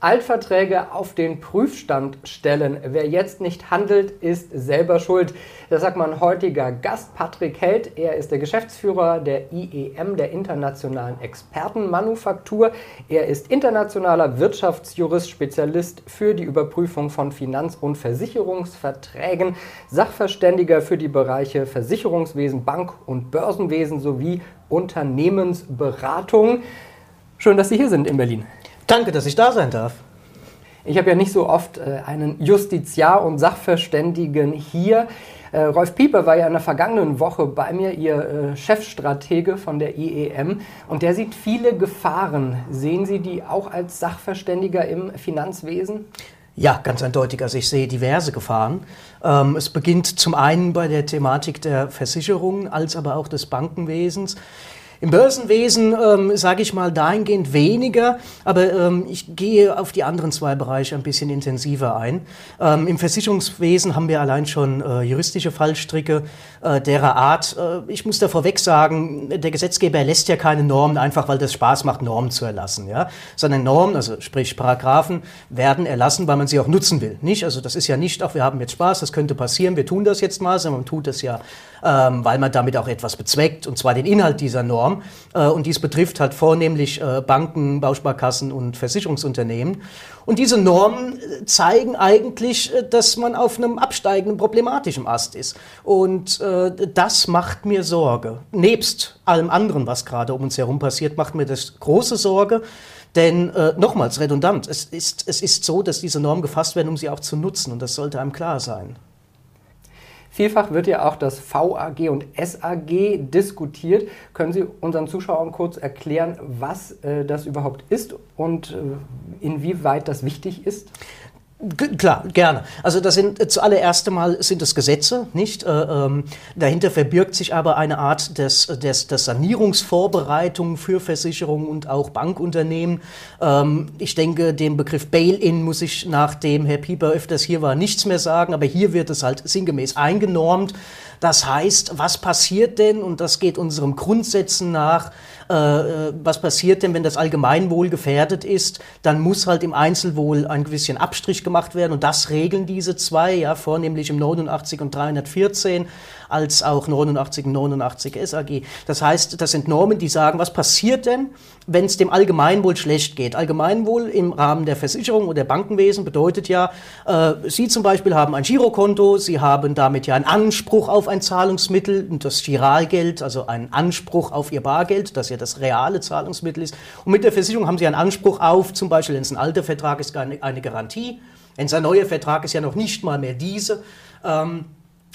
Altverträge auf den Prüfstand stellen. Wer jetzt nicht handelt, ist selber schuld. Das sagt mein heutiger Gast Patrick Held. Er ist der Geschäftsführer der IEM, der Internationalen Expertenmanufaktur. Er ist internationaler Wirtschaftsjurist, Spezialist für die Überprüfung von Finanz- und Versicherungsverträgen, Sachverständiger für die Bereiche Versicherungswesen, Bank- und Börsenwesen sowie Unternehmensberatung. Schön, dass Sie hier sind in Berlin. Danke, dass ich da sein darf. Ich habe ja nicht so oft äh, einen Justiziar und Sachverständigen hier. Äh, Rolf Pieper war ja in der vergangenen Woche bei mir, Ihr äh, Chefstratege von der IEM, und der sieht viele Gefahren. Sehen Sie die auch als Sachverständiger im Finanzwesen? Ja, ganz eindeutig. Also ich sehe diverse Gefahren. Ähm, es beginnt zum einen bei der Thematik der Versicherungen als aber auch des Bankenwesens. Im Börsenwesen ähm, sage ich mal dahingehend weniger, aber ähm, ich gehe auf die anderen zwei Bereiche ein bisschen intensiver ein. Ähm, Im Versicherungswesen haben wir allein schon äh, juristische Fallstricke äh, derer Art. Äh, ich muss da vorweg sagen, der Gesetzgeber lässt ja keine Normen einfach, weil das Spaß macht, Normen zu erlassen, ja, sondern Normen, also sprich Paragraphen, werden erlassen, weil man sie auch nutzen will. Nicht, also das ist ja nicht, ach, wir haben jetzt Spaß, das könnte passieren, wir tun das jetzt mal, sondern man tut das ja, ähm, weil man damit auch etwas bezweckt, und zwar den Inhalt dieser Norm. Norm. Äh, und dies betrifft halt vornehmlich äh, Banken, Bausparkassen und Versicherungsunternehmen. Und diese Normen äh, zeigen eigentlich, dass man auf einem absteigenden problematischen Ast ist. Und das macht mir Sorge. Nebst allem anderen, was gerade um uns herum passiert, macht mir das große Sorge. Denn äh, nochmals redundant, es ist, es ist so, dass diese Normen gefasst werden, um sie auch zu nutzen. Und das sollte einem klar sein. Vielfach wird ja auch das VAG und SAG diskutiert. Können Sie unseren Zuschauern kurz erklären, was äh, das überhaupt ist und äh, inwieweit das wichtig ist? Klar, gerne. Also das sind äh, zuallererst Mal sind es Gesetze, nicht? Äh, ähm, dahinter verbirgt sich aber eine Art des, des, des Sanierungsvorbereitung für Versicherungen und auch Bankunternehmen. Ähm, ich denke, den Begriff Bail-in muss ich, nachdem Herr Pieper öfters hier war, nichts mehr sagen, aber hier wird es halt sinngemäß eingenormt. Das heißt, was passiert denn, und das geht unserem Grundsätzen nach, äh, äh, was passiert denn, wenn das Allgemeinwohl gefährdet ist, dann muss halt im Einzelwohl ein bisschen Abstrich gemacht werden und das regeln diese zwei, ja, vornehmlich im 89 und 314 als auch 89 und 89 SAG. Das heißt, das sind Normen, die sagen, was passiert denn, wenn es dem Allgemeinwohl schlecht geht. Allgemeinwohl im Rahmen der Versicherung oder Bankenwesen bedeutet ja, äh, Sie zum Beispiel haben ein Girokonto, Sie haben damit ja einen Anspruch auf ein Zahlungsmittel das Giralgeld, also einen Anspruch auf Ihr Bargeld, das ja das reale Zahlungsmittel ist. Und mit der Versicherung haben Sie einen Anspruch auf, zum Beispiel, wenn es ein alter Vertrag ist, eine, eine Garantie. Wenn es ein neuer Vertrag ist, ja noch nicht mal mehr diese. Ähm,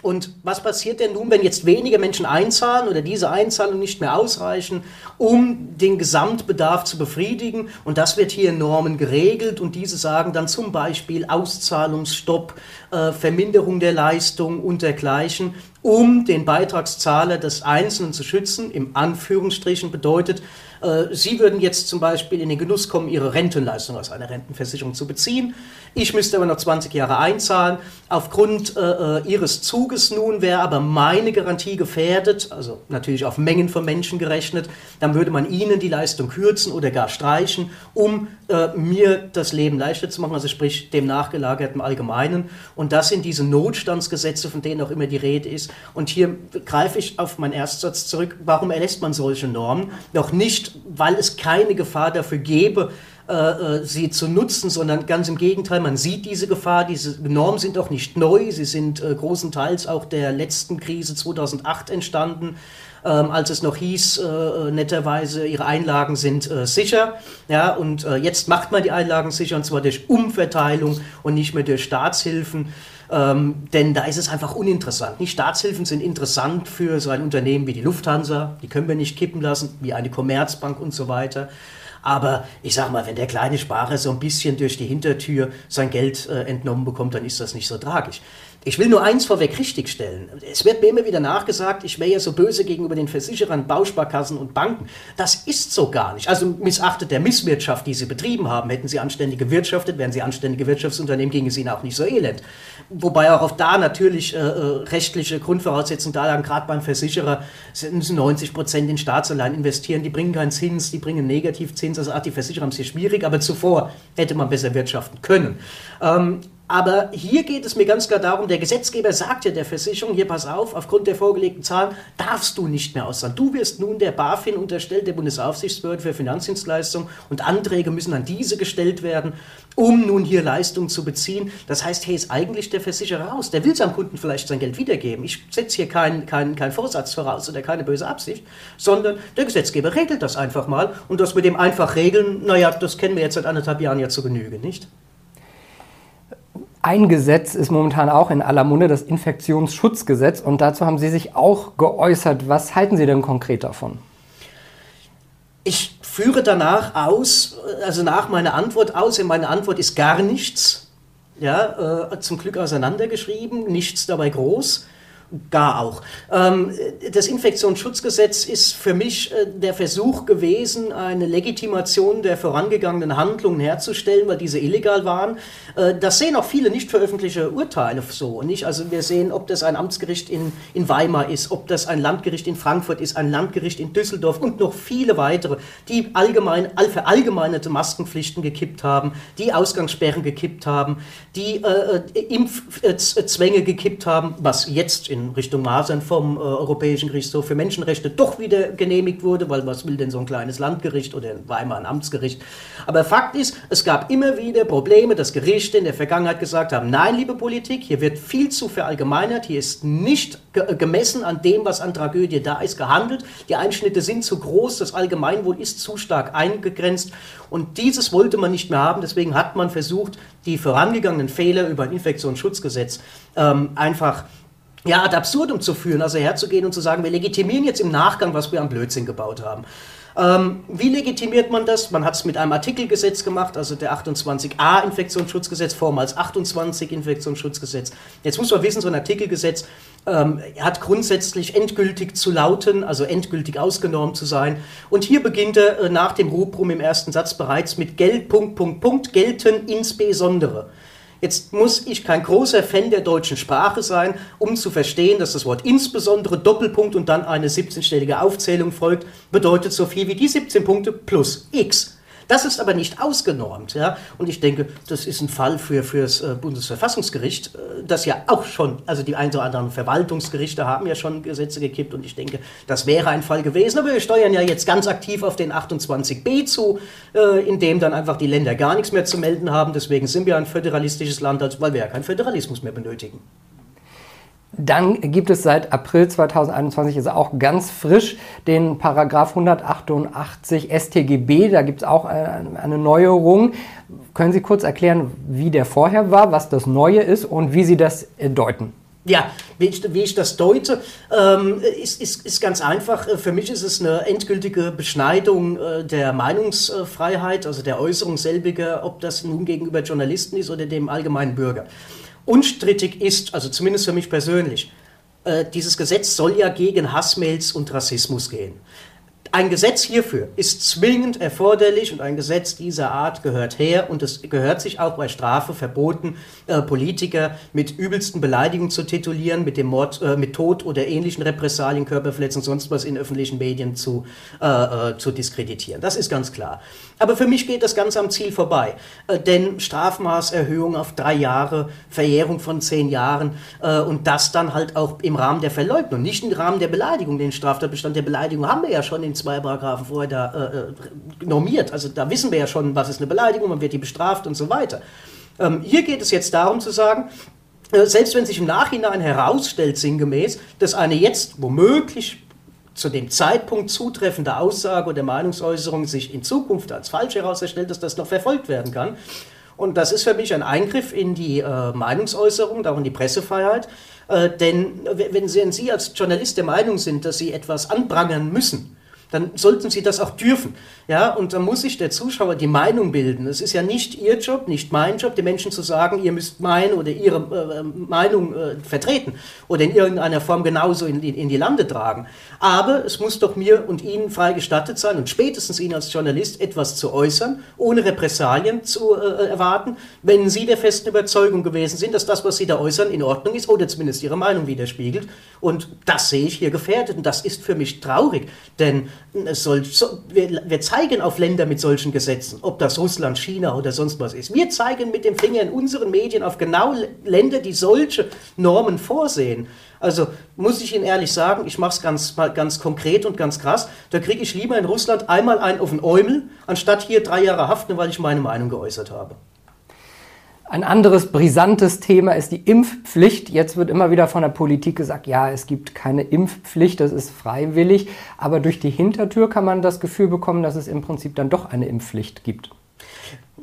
und was passiert denn nun, wenn jetzt weniger Menschen einzahlen oder diese Einzahlungen nicht mehr ausreichen, um den Gesamtbedarf zu befriedigen? Und das wird hier in Normen geregelt und diese sagen dann zum Beispiel Auszahlungsstopp, äh, Verminderung der Leistung und dergleichen, um den Beitragszahler des Einzelnen zu schützen. Im Anführungsstrichen bedeutet, Sie würden jetzt zum Beispiel in den Genuss kommen, Ihre Rentenleistung aus einer Rentenversicherung zu beziehen. Ich müsste aber noch 20 Jahre einzahlen. Aufgrund äh, äh, Ihres Zuges nun wäre aber meine Garantie gefährdet, also natürlich auf Mengen von Menschen gerechnet. Dann würde man Ihnen die Leistung kürzen oder gar streichen, um äh, mir das Leben leichter zu machen, also sprich dem nachgelagerten Allgemeinen. Und das sind diese Notstandsgesetze, von denen auch immer die Rede ist. Und hier greife ich auf meinen Erstsatz zurück. Warum erlässt man solche Normen? Noch nicht weil es keine Gefahr dafür gäbe, äh, äh, sie zu nutzen, sondern ganz im Gegenteil, man sieht diese Gefahr. Diese Normen sind auch nicht neu, sie sind äh, großenteils auch der letzten Krise 2008 entstanden. Ähm, als es noch hieß, äh, netterweise, ihre Einlagen sind äh, sicher. Ja, und äh, jetzt macht man die Einlagen sicher, und zwar durch Umverteilung und nicht mehr durch Staatshilfen. Ähm, denn da ist es einfach uninteressant. Die Staatshilfen sind interessant für so ein Unternehmen wie die Lufthansa, die können wir nicht kippen lassen, wie eine Commerzbank und so weiter. Aber ich sag mal, wenn der kleine Sparer so ein bisschen durch die Hintertür sein Geld äh, entnommen bekommt, dann ist das nicht so tragisch. Ich will nur eins vorweg richtigstellen. Es wird mir immer wieder nachgesagt, ich wäre ja so böse gegenüber den Versicherern, Bausparkassen und Banken. Das ist so gar nicht. Also missachtet der Misswirtschaft, die sie betrieben haben, hätten sie anständig gewirtschaftet, wären sie anständige Wirtschaftsunternehmen, ging es ihnen auch nicht so elend. Wobei auch auf da natürlich äh, äh rechtliche Grundvoraussetzungen da lagen, gerade beim Versicherer müssen 90 Prozent in Staatsanleihen investieren, die bringen keinen Zins, die bringen Negativzins, also ach, die Versicherer haben es hier schwierig, aber zuvor hätte man besser wirtschaften können. Ähm, aber hier geht es mir ganz klar darum, der Gesetzgeber sagt ja der Versicherung, hier pass auf, aufgrund der vorgelegten Zahlen darfst du nicht mehr auszahlen. Du wirst nun der BaFin unterstellt, der Bundesaufsichtsbehörde für Finanzdienstleistungen und Anträge müssen an diese gestellt werden, um nun hier Leistungen zu beziehen. Das heißt, hey, ist eigentlich der Versicherer raus. Der will seinem Kunden vielleicht sein Geld wiedergeben. Ich setze hier keinen kein, kein Vorsatz voraus oder keine böse Absicht, sondern der Gesetzgeber regelt das einfach mal und das mit dem einfach regeln, naja, das kennen wir jetzt seit anderthalb Jahren ja zu Genüge, nicht? Ein Gesetz ist momentan auch in aller Munde, das Infektionsschutzgesetz. Und dazu haben Sie sich auch geäußert. Was halten Sie denn konkret davon? Ich führe danach aus, also nach meiner Antwort aus, in meiner Antwort ist gar nichts. Ja, äh, zum Glück auseinandergeschrieben, nichts dabei groß gar auch. Ähm, das Infektionsschutzgesetz ist für mich äh, der Versuch gewesen, eine Legitimation der vorangegangenen Handlungen herzustellen, weil diese illegal waren. Äh, das sehen auch viele nicht veröffentlichte Urteile so. Nicht? Also wir sehen, ob das ein Amtsgericht in, in Weimar ist, ob das ein Landgericht in Frankfurt ist, ein Landgericht in Düsseldorf und noch viele weitere, die allgemein, verallgemeinerte Maskenpflichten gekippt haben, die Ausgangssperren gekippt haben, die äh, äh Impfzwänge gekippt haben, was jetzt in Richtung Masern vom äh, Europäischen Gerichtshof für Menschenrechte doch wieder genehmigt wurde, weil was will denn so ein kleines Landgericht oder in Weimar ein Amtsgericht. Aber Fakt ist, es gab immer wieder Probleme, dass Gerichte in der Vergangenheit gesagt haben, nein, liebe Politik, hier wird viel zu verallgemeinert, hier ist nicht ge gemessen an dem, was an Tragödie da ist, gehandelt. Die Einschnitte sind zu groß, das Allgemeinwohl ist zu stark eingegrenzt und dieses wollte man nicht mehr haben, deswegen hat man versucht, die vorangegangenen Fehler über ein Infektionsschutzgesetz ähm, einfach ja, ad absurdum zu führen, also herzugehen und zu sagen, wir legitimieren jetzt im Nachgang, was wir am Blödsinn gebaut haben. Ähm, wie legitimiert man das? Man hat es mit einem Artikelgesetz gemacht, also der 28a Infektionsschutzgesetz, vormals 28 Infektionsschutzgesetz. Jetzt muss man wissen, so ein Artikelgesetz ähm, hat grundsätzlich endgültig zu lauten, also endgültig ausgenormt zu sein. Und hier beginnt er äh, nach dem Rubrum im ersten Satz bereits mit Geld, Punkt, Punkt, Punkt, gelten insbesondere. Jetzt muss ich kein großer Fan der deutschen Sprache sein, um zu verstehen, dass das Wort insbesondere Doppelpunkt und dann eine 17-stellige Aufzählung folgt, bedeutet so viel wie die 17 Punkte plus x. Das ist aber nicht ausgenormt. Ja? Und ich denke, das ist ein Fall für, für das äh, Bundesverfassungsgericht, äh, das ja auch schon, also die ein oder anderen Verwaltungsgerichte haben ja schon Gesetze gekippt und ich denke, das wäre ein Fall gewesen. Aber wir steuern ja jetzt ganz aktiv auf den 28b zu, äh, in dem dann einfach die Länder gar nichts mehr zu melden haben. Deswegen sind wir ein föderalistisches Land, weil wir ja keinen Föderalismus mehr benötigen. Dann gibt es seit April 2021, ist auch ganz frisch, den Paragraph 188 StGB. Da gibt es auch eine Neuerung. Können Sie kurz erklären, wie der vorher war, was das Neue ist und wie Sie das deuten? Ja, wie ich, wie ich, das deute, ähm, ist, ist, ist, ganz einfach. Für mich ist es eine endgültige Beschneidung äh, der Meinungsfreiheit, also der Äußerung selbiger, ob das nun gegenüber Journalisten ist oder dem allgemeinen Bürger. Unstrittig ist, also zumindest für mich persönlich, äh, dieses Gesetz soll ja gegen Hassmails und Rassismus gehen. Ein Gesetz hierfür ist zwingend erforderlich und ein Gesetz dieser Art gehört her und es gehört sich auch bei Strafe verboten, äh, Politiker mit übelsten Beleidigungen zu titulieren, mit dem Mord, äh, mit Tod oder ähnlichen Repressalien, Körperverletzungen, sonst was in öffentlichen Medien zu, äh, äh, zu diskreditieren. Das ist ganz klar. Aber für mich geht das Ganze am Ziel vorbei, äh, denn Strafmaßerhöhung auf drei Jahre, Verjährung von zehn Jahren äh, und das dann halt auch im Rahmen der Verleugnung, nicht im Rahmen der Beleidigung. Den Straftatbestand der Beleidigung haben wir ja schon in zwei Paragraphen vorher da äh, äh, normiert. Also da wissen wir ja schon, was ist eine Beleidigung, man wird die bestraft und so weiter. Ähm, hier geht es jetzt darum zu sagen, äh, selbst wenn sich im Nachhinein herausstellt, sinngemäß, dass eine jetzt womöglich zu dem Zeitpunkt zutreffende Aussage oder Meinungsäußerung sich in Zukunft als falsch herausstellt, dass das noch verfolgt werden kann. Und das ist für mich ein Eingriff in die äh, Meinungsäußerung, auch in die Pressefreiheit. Äh, denn wenn Sie, wenn Sie als Journalist der Meinung sind, dass Sie etwas anprangern müssen, dann sollten sie das auch dürfen. Ja, und da muss sich der Zuschauer die Meinung bilden. Es ist ja nicht ihr Job, nicht mein Job, den Menschen zu sagen, ihr müsst meine oder ihre äh, Meinung äh, vertreten oder in irgendeiner Form genauso in, in, in, die Lande tragen. Aber es muss doch mir und Ihnen frei gestattet sein und spätestens Ihnen als Journalist etwas zu äußern, ohne Repressalien zu äh, erwarten, wenn Sie der festen Überzeugung gewesen sind, dass das, was Sie da äußern, in Ordnung ist oder zumindest Ihre Meinung widerspiegelt. Und das sehe ich hier gefährdet und das ist für mich traurig, denn soll, so, wir, wir zeigen auf Länder mit solchen Gesetzen, ob das Russland, China oder sonst was ist. Wir zeigen mit dem Finger in unseren Medien auf genau Länder, die solche Normen vorsehen. Also muss ich Ihnen ehrlich sagen, ich mache es ganz, ganz konkret und ganz krass. Da kriege ich lieber in Russland einmal einen auf den Eumel, anstatt hier drei Jahre haften, weil ich meine Meinung geäußert habe. Ein anderes brisantes Thema ist die Impfpflicht. Jetzt wird immer wieder von der Politik gesagt, ja, es gibt keine Impfpflicht, das ist freiwillig. Aber durch die Hintertür kann man das Gefühl bekommen, dass es im Prinzip dann doch eine Impfpflicht gibt.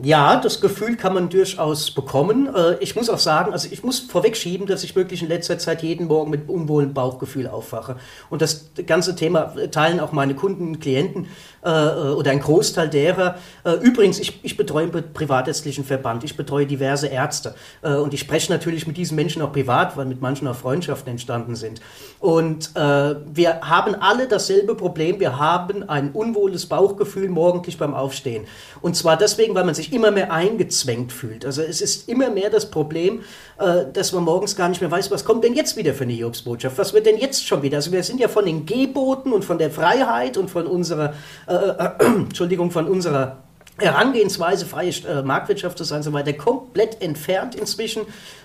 Ja, das Gefühl kann man durchaus bekommen. Äh, ich muss auch sagen, also ich muss vorwegschieben, dass ich wirklich in letzter Zeit jeden Morgen mit unwohlem Bauchgefühl aufwache. Und das ganze Thema teilen auch meine Kunden und Klienten äh, oder ein Großteil derer. Äh, übrigens, ich, ich betreue einen privatärztlichen Verband, ich betreue diverse Ärzte äh, und ich spreche natürlich mit diesen Menschen auch privat, weil mit manchen auch Freundschaften entstanden sind. Und äh, wir haben alle dasselbe Problem, wir haben ein unwohles Bauchgefühl morgendlich beim Aufstehen. Und zwar deswegen, weil man sich immer mehr eingezwängt fühlt. Also es ist immer mehr das Problem, äh, dass man morgens gar nicht mehr weiß, was kommt denn jetzt wieder für eine Jobsbotschaft, was wird denn jetzt schon wieder. Also wir sind ja von den Geboten und von der Freiheit und von unserer äh, äh, Entschuldigung, von unserer Herangehensweise, freie äh, Marktwirtschaft zu sein, so weiter, komplett entfernt inzwischen.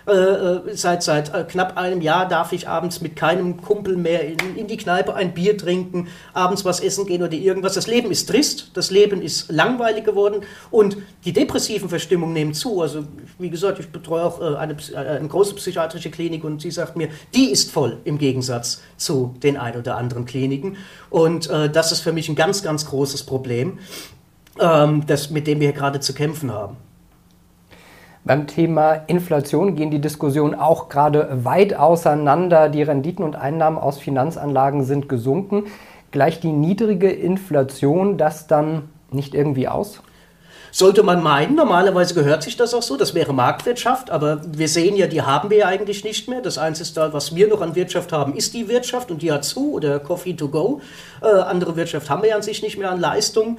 Äh, äh, seit seit äh, knapp einem Jahr darf ich abends mit keinem Kumpel mehr in, in, die Kneipe ein Bier trinken, abends was essen gehen oder irgendwas. Das Leben ist trist, das Leben ist langweilig geworden und die depressiven Verstimmungen nehmen zu. Also wie gesagt, ich betreue auch äh, eine, eine große psychiatrische Klinik und sie sagt mir, die ist voll im Gegensatz zu den ein oder anderen Kliniken. Und äh, das ist für mich ein ganz, ganz großes Problem ähm, das, mit dem wir gerade zu kämpfen haben. Beim Thema Inflation gehen die Diskussionen auch gerade weit auseinander. Die Renditen und Einnahmen aus Finanzanlagen sind gesunken. Gleicht die niedrige Inflation das dann nicht irgendwie aus? Sollte man meinen, normalerweise gehört sich das auch so, das wäre Marktwirtschaft, aber wir sehen ja, die haben wir ja eigentlich nicht mehr. Das Einzige, was wir noch an Wirtschaft haben, ist die Wirtschaft und die hat zu oder Coffee to go. Äh, andere Wirtschaft haben wir ja an sich nicht mehr an Leistung.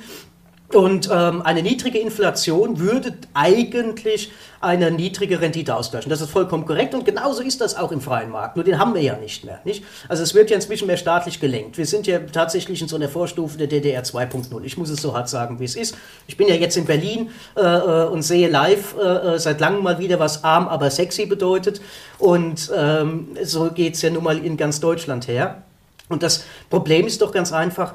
Und ähm, eine niedrige Inflation würde eigentlich eine niedrige Rendite ausgleichen. Das ist vollkommen korrekt und genauso ist das auch im freien Markt. Nur den haben wir ja nicht mehr. Nicht? Also es wird ja inzwischen mehr staatlich gelenkt. Wir sind ja tatsächlich in so einer Vorstufe der DDR 2.0. Ich muss es so hart sagen, wie es ist. Ich bin ja jetzt in Berlin äh, äh, und sehe live äh, äh, seit langem mal wieder, was arm, aber sexy bedeutet. Und ähm, so geht es ja nun mal in ganz Deutschland her. Und das Problem ist doch ganz einfach,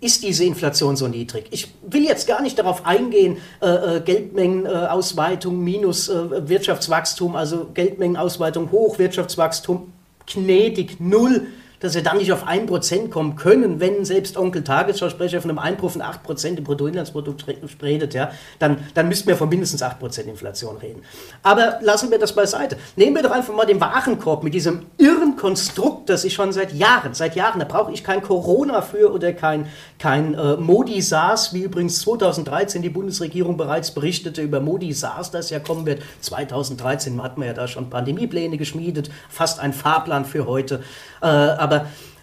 ist diese Inflation so niedrig? Ich will jetzt gar nicht darauf eingehen, äh, äh Geldmengenausweitung minus äh, Wirtschaftswachstum, also Geldmengenausweitung hoch, Wirtschaftswachstum gnädig null dass wir dann nicht auf 1% kommen können, wenn selbst Onkel Tagesschausprecher von einem Einbruch von 8% im Bruttoinlandsprodukt redet, ja, dann, dann müssten wir von mindestens 8% Inflation reden. Aber lassen wir das beiseite. Nehmen wir doch einfach mal den Warenkorb mit diesem irren Konstrukt, das ich schon seit Jahren, seit Jahren, da brauche ich kein Corona für oder kein, kein äh, Modi SARS, wie übrigens 2013 die Bundesregierung bereits berichtete über Modi SARS, das ja kommen wird. 2013 hat man ja da schon Pandemiepläne geschmiedet, fast ein Fahrplan für heute. Äh, aber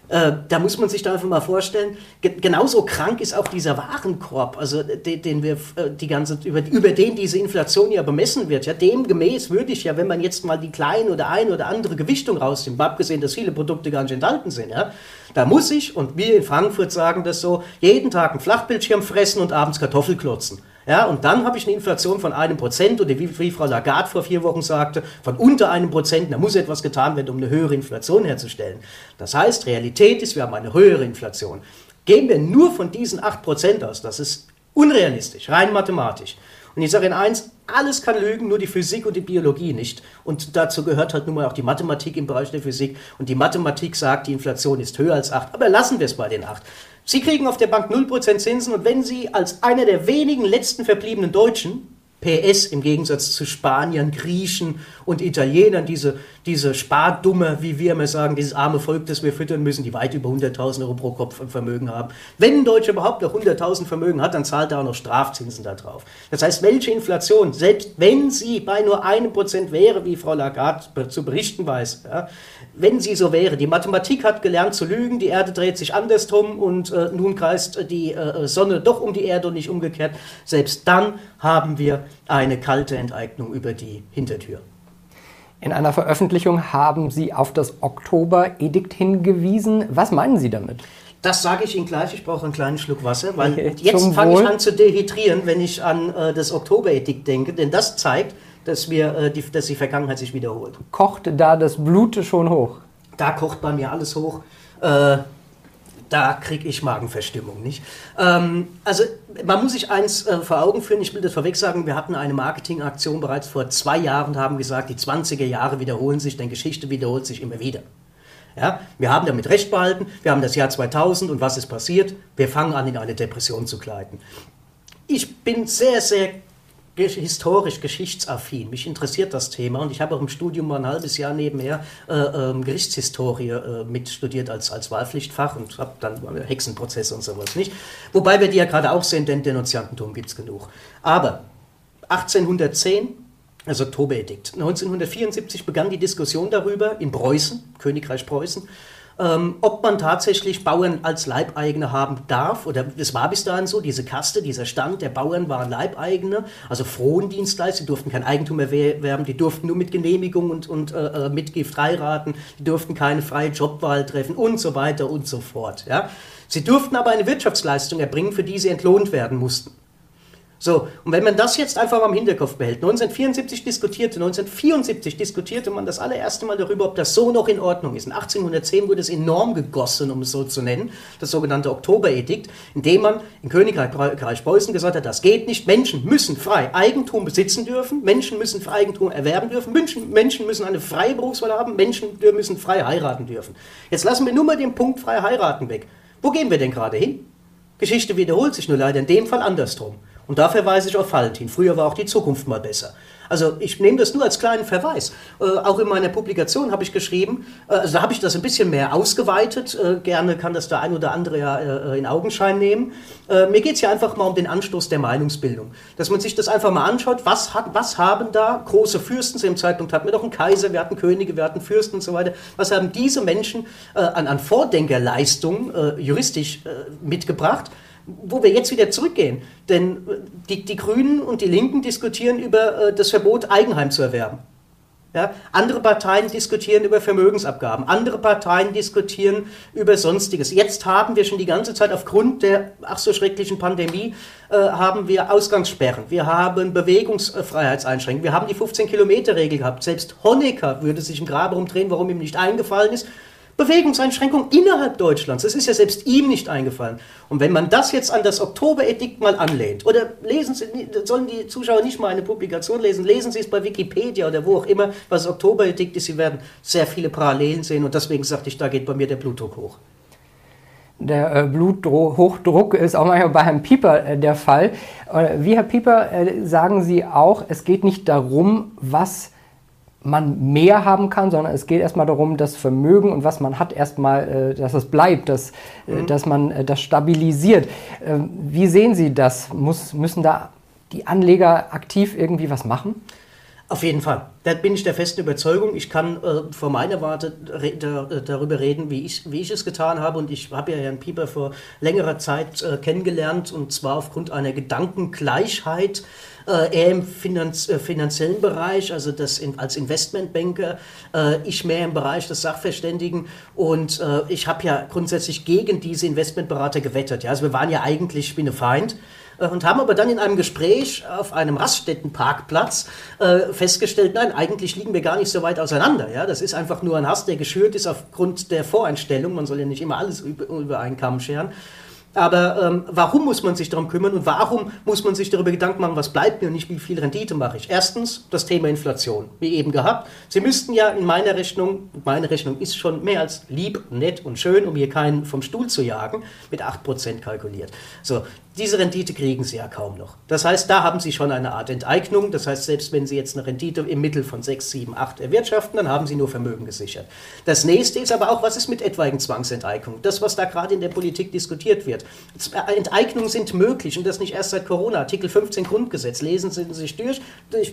äh, da muss man sich da einfach mal vorstellen, ge genauso krank ist auch dieser Warenkorb, also den, den wir äh, die ganze über, über den diese Inflation ja bemessen wird. Ja, demgemäß würde ich ja, wenn man jetzt mal die kleine oder ein oder andere Gewichtung rausnimmt, abgesehen, dass viele Produkte gar nicht enthalten sind, ja, da muss ich und wir in Frankfurt sagen das so, jeden Tag einen Flachbildschirm fressen und abends Kartoffelklotzen. Ja, und dann habe ich eine Inflation von einem Prozent oder wie, wie Frau Lagarde vor vier Wochen sagte, von unter einem Prozent. Da muss etwas getan werden, um eine höhere Inflation herzustellen. Das heißt, Realität ist, wir haben eine höhere Inflation. Gehen wir nur von diesen acht Prozent aus, das ist unrealistisch, rein mathematisch. Und ich sage Ihnen eins, alles kann lügen, nur die Physik und die Biologie nicht. Und dazu gehört halt nun mal auch die Mathematik im Bereich der Physik. Und die Mathematik sagt, die Inflation ist höher als 8. Aber lassen wir es bei den 8. Sie kriegen auf der Bank 0% Zinsen und wenn Sie als einer der wenigen letzten verbliebenen Deutschen PS im Gegensatz zu Spaniern, Griechen und Italienern, diese, diese Spardummer, wie wir immer sagen, dieses arme Volk, das wir füttern müssen, die weit über 100.000 Euro pro Kopf Vermögen haben. Wenn ein Deutscher überhaupt noch 100.000 Vermögen hat, dann zahlt er auch noch Strafzinsen darauf. Das heißt, welche Inflation, selbst wenn sie bei nur einem Prozent wäre, wie Frau Lagarde zu berichten weiß, ja, wenn sie so wäre, die Mathematik hat gelernt zu lügen, die Erde dreht sich andersrum und äh, nun kreist die äh, Sonne doch um die Erde und nicht umgekehrt, selbst dann haben wir eine kalte Enteignung über die Hintertür. In einer Veröffentlichung haben Sie auf das Oktober-Edikt hingewiesen. Was meinen Sie damit? Das sage ich Ihnen gleich, ich brauche einen kleinen Schluck Wasser, weil jetzt fange ich an zu dehydrieren, wenn ich an äh, das Oktober-Edikt denke, denn das zeigt, dass, wir, äh, die, dass die Vergangenheit sich wiederholt. Kocht da das Blut schon hoch? Da kocht bei mir alles hoch. Äh, da kriege ich Magenverstimmung, nicht? Ähm, also man muss sich eins äh, vor Augen führen, ich will das vorweg sagen, wir hatten eine Marketingaktion bereits vor zwei Jahren und haben gesagt, die 20er Jahre wiederholen sich, denn Geschichte wiederholt sich immer wieder. Ja, wir haben damit recht behalten, wir haben das Jahr 2000 und was ist passiert? Wir fangen an, in eine Depression zu gleiten. Ich bin sehr, sehr historisch geschichtsaffin. Mich interessiert das Thema und ich habe auch im Studium mal ein halbes Jahr nebenher äh, äh, Gerichtshistorie äh, mitstudiert als, als Wahlpflichtfach und habe dann Hexenprozesse und sowas nicht. Wobei wir die ja gerade auch sehen, denn Denunziantentum gibt es genug. Aber 1810 das Oktoberedikt. 1974 begann die Diskussion darüber in Preußen, Königreich Preußen, ähm, ob man tatsächlich Bauern als Leibeigene haben darf, oder es war bis dahin so, diese Kaste, dieser Stand der Bauern waren Leibeigene, also Frondienstleister, die durften kein Eigentum erwerben, die durften nur mit Genehmigung und, und äh, äh, Mitgift heiraten, die durften keine freie Jobwahl treffen und so weiter und so fort. Ja. Sie durften aber eine Wirtschaftsleistung erbringen, für die sie entlohnt werden mussten. So, und wenn man das jetzt einfach mal im Hinterkopf behält, 1974 diskutierte, 1974 diskutierte man das allererste Mal darüber, ob das so noch in Ordnung ist. In 1810 wurde es enorm gegossen, um es so zu nennen, das sogenannte Oktoberedikt, in dem man in Königreich Preußen gesagt hat, das geht nicht, Menschen müssen frei Eigentum besitzen dürfen, Menschen müssen Eigentum erwerben dürfen, Menschen, Menschen müssen eine freie Berufswahl haben, Menschen müssen frei heiraten dürfen. Jetzt lassen wir nur mal den Punkt frei heiraten weg. Wo gehen wir denn gerade hin? Geschichte wiederholt sich nur leider in dem Fall andersrum. Und da verweise ich auf Valentin. Früher war auch die Zukunft mal besser. Also ich nehme das nur als kleinen Verweis. Äh, auch in meiner Publikation habe ich geschrieben, äh, also da habe ich das ein bisschen mehr ausgeweitet. Äh, gerne kann das der ein oder andere ja äh, in Augenschein nehmen. Äh, mir geht es ja einfach mal um den Anstoß der Meinungsbildung. Dass man sich das einfach mal anschaut, was, hat, was haben da große Fürsten, zu dem Zeitpunkt hatten wir doch einen Kaiser, wir hatten Könige, wir hatten Fürsten und so weiter, was haben diese Menschen äh, an, an Vordenkerleistung juristisch mitgebracht? Wo wir jetzt wieder zurückgehen. Denn äh, die, die Grünen und die Linken diskutieren über äh, das Verbot, Eigenheim zu erwerben. Ja, andere Parteien diskutieren über Vermögensabgaben, andere Parteien diskutieren über Sonstiges. Jetzt haben wir schon die ganze Zeit aufgrund der ach so schrecklichen Pandemie äh, haben wir Ausgangssperren, wir haben Bewegungsfreiheitseinschränkungen, wir haben die 15-Kilometer-Regel gehabt. Selbst Honecker würde sich im Grabe rumdrehen, warum ihm nicht eingefallen ist, Bewegungseinschränkung innerhalb Deutschlands. Das ist ja selbst ihm nicht eingefallen. Und wenn man das jetzt an das Oktoberedikt mal anlehnt, oder lesen Sie, sollen die Zuschauer nicht mal eine Publikation lesen, lesen Sie es bei Wikipedia oder wo auch immer, was Oktoberedikt ist, Sie werden sehr viele Parallelen sehen und deswegen sagte ich, da geht bei mir der Blutdruck hoch. Der äh, Bluthochdruck ist auch manchmal bei Herrn Pieper äh, der Fall. Äh, wie Herr Pieper sagen Sie auch, es geht nicht darum, was man mehr haben kann, sondern es geht erstmal darum, das Vermögen und was man hat, erstmal, äh, dass es bleibt, dass, äh, mhm. dass man äh, das stabilisiert. Ähm, wie sehen Sie das? Muss, müssen da die Anleger aktiv irgendwie was machen? Auf jeden Fall. Da bin ich der festen Überzeugung. Ich kann äh, vor meiner Warte re da, darüber reden, wie ich, wie ich es getan habe. Und ich habe ja Herrn Pieper vor längerer Zeit äh, kennengelernt und zwar aufgrund einer Gedankengleichheit äh, er im Finanz, äh, finanziellen Bereich, also das in, als Investmentbanker, äh, ich mehr im Bereich des Sachverständigen und äh, ich habe ja grundsätzlich gegen diese Investmentberater gewettet. Ja? Also wir waren ja eigentlich Spinnefeind äh, und haben aber dann in einem Gespräch auf einem Raststättenparkplatz äh, festgestellt, nein, eigentlich liegen wir gar nicht so weit auseinander. Ja? Das ist einfach nur ein Hass, der geschürt ist aufgrund der Voreinstellung. Man soll ja nicht immer alles über, über einen Kamm scheren. Aber ähm, warum muss man sich darum kümmern und warum muss man sich darüber Gedanken machen, was bleibt mir und nicht wie viel Rendite mache ich? Erstens das Thema Inflation, wie eben gehabt. Sie müssten ja in meiner Rechnung, meine Rechnung ist schon mehr als lieb, nett und schön, um hier keinen vom Stuhl zu jagen, mit 8% kalkuliert. So, diese Rendite kriegen Sie ja kaum noch. Das heißt, da haben Sie schon eine Art Enteignung. Das heißt, selbst wenn Sie jetzt eine Rendite im Mittel von 6, 7, 8 erwirtschaften, dann haben Sie nur Vermögen gesichert. Das nächste ist aber auch, was ist mit etwaigen Zwangsenteignungen? Das, was da gerade in der Politik diskutiert wird. Enteignungen sind möglich und das nicht erst seit Corona. Artikel 15 Grundgesetz. Lesen Sie sich durch.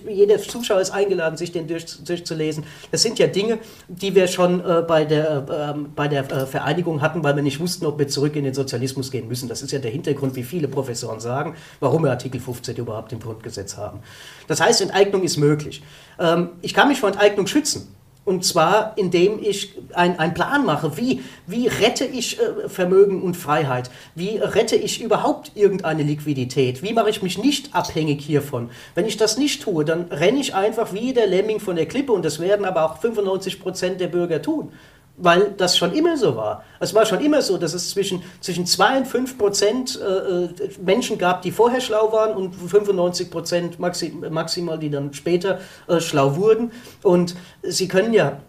Jeder Zuschauer ist eingeladen, sich den durch, durchzulesen. Das sind ja Dinge, die wir schon äh, bei der, äh, bei der äh, Vereinigung hatten, weil wir nicht wussten, ob wir zurück in den Sozialismus gehen müssen. Das ist ja der Hintergrund, wie viele Professoren sagen, warum wir Artikel 15 überhaupt im Grundgesetz haben. Das heißt, Enteignung ist möglich. Ähm, ich kann mich vor Enteignung schützen. Und zwar, indem ich einen Plan mache. Wie, wie rette ich äh, Vermögen und Freiheit? Wie rette ich überhaupt irgendeine Liquidität? Wie mache ich mich nicht abhängig hiervon? Wenn ich das nicht tue, dann renne ich einfach wie der Lemming von der Klippe und das werden aber auch 95 Prozent der Bürger tun weil das schon immer so war. Es war schon immer so, dass es zwischen, zwischen 2 und 5 Prozent äh, äh, Menschen gab, die vorher schlau waren und 95 Prozent maximal, die dann später äh, schlau wurden. Und sie können ja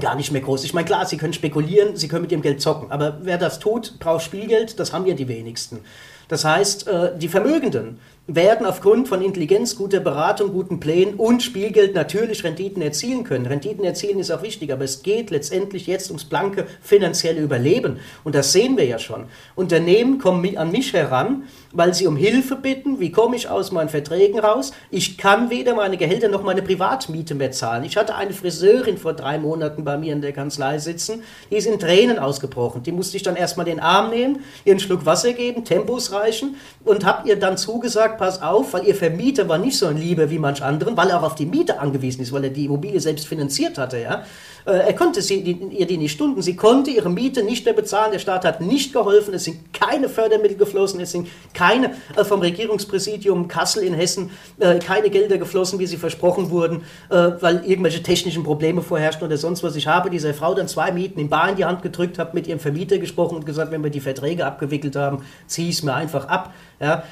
gar nicht mehr groß. Ich meine, klar, sie können spekulieren, sie können mit ihrem Geld zocken, aber wer das tut, braucht Spielgeld, das haben ja die wenigsten. Das heißt, die Vermögenden, werden aufgrund von Intelligenz, guter Beratung, guten Plänen und Spielgeld natürlich Renditen erzielen können. Renditen erzielen ist auch wichtig, aber es geht letztendlich jetzt ums blanke finanzielle Überleben. Und das sehen wir ja schon. Unternehmen kommen an mich heran, weil sie um Hilfe bitten. Wie komme ich aus meinen Verträgen raus? Ich kann weder meine Gehälter noch meine Privatmiete mehr zahlen. Ich hatte eine Friseurin vor drei Monaten bei mir in der Kanzlei sitzen, die ist in Tränen ausgebrochen. Die musste ich dann erstmal den Arm nehmen, ihr einen Schluck Wasser geben, Tempos reichen und habe ihr dann zugesagt, pass auf, weil ihr Vermieter war nicht so ein Lieber wie manch anderen, weil er auch auf die Miete angewiesen ist, weil er die Immobilie selbst finanziert hatte, ja. Äh, er konnte sie, ihr die nicht stunden, sie konnte ihre Miete nicht mehr bezahlen, der Staat hat nicht geholfen, es sind keine Fördermittel geflossen, es sind keine äh, vom Regierungspräsidium Kassel in Hessen, äh, keine Gelder geflossen, wie sie versprochen wurden, weil irgendwelche technischen Probleme vorherrschen oder sonst was. Ich habe dieser Frau dann zwei Mieten in Bar in die Hand gedrückt, habe mit ihrem Vermieter gesprochen und gesagt, wenn wir die Verträge abgewickelt haben, ziehe ich es mir einfach ab. Ja,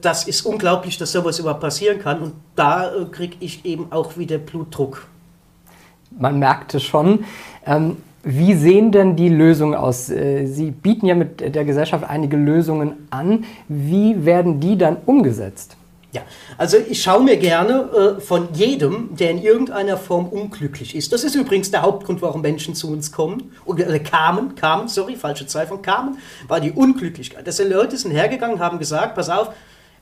das ist unglaublich, dass sowas überhaupt passieren kann. Und da kriege ich eben auch wieder Blutdruck man merkte schon. Ähm, wie sehen denn die Lösungen aus? Äh, Sie bieten ja mit der Gesellschaft einige Lösungen an. Wie werden die dann umgesetzt? Ja, also ich schaue mir gerne äh, von jedem, der in irgendeiner Form unglücklich ist. Das ist übrigens der Hauptgrund, warum Menschen zu uns kommen. Oder äh, kamen, kamen, sorry, falsche Zahl von kamen, war die Unglücklichkeit. Das sind Leute sind hergegangen, haben gesagt, pass auf,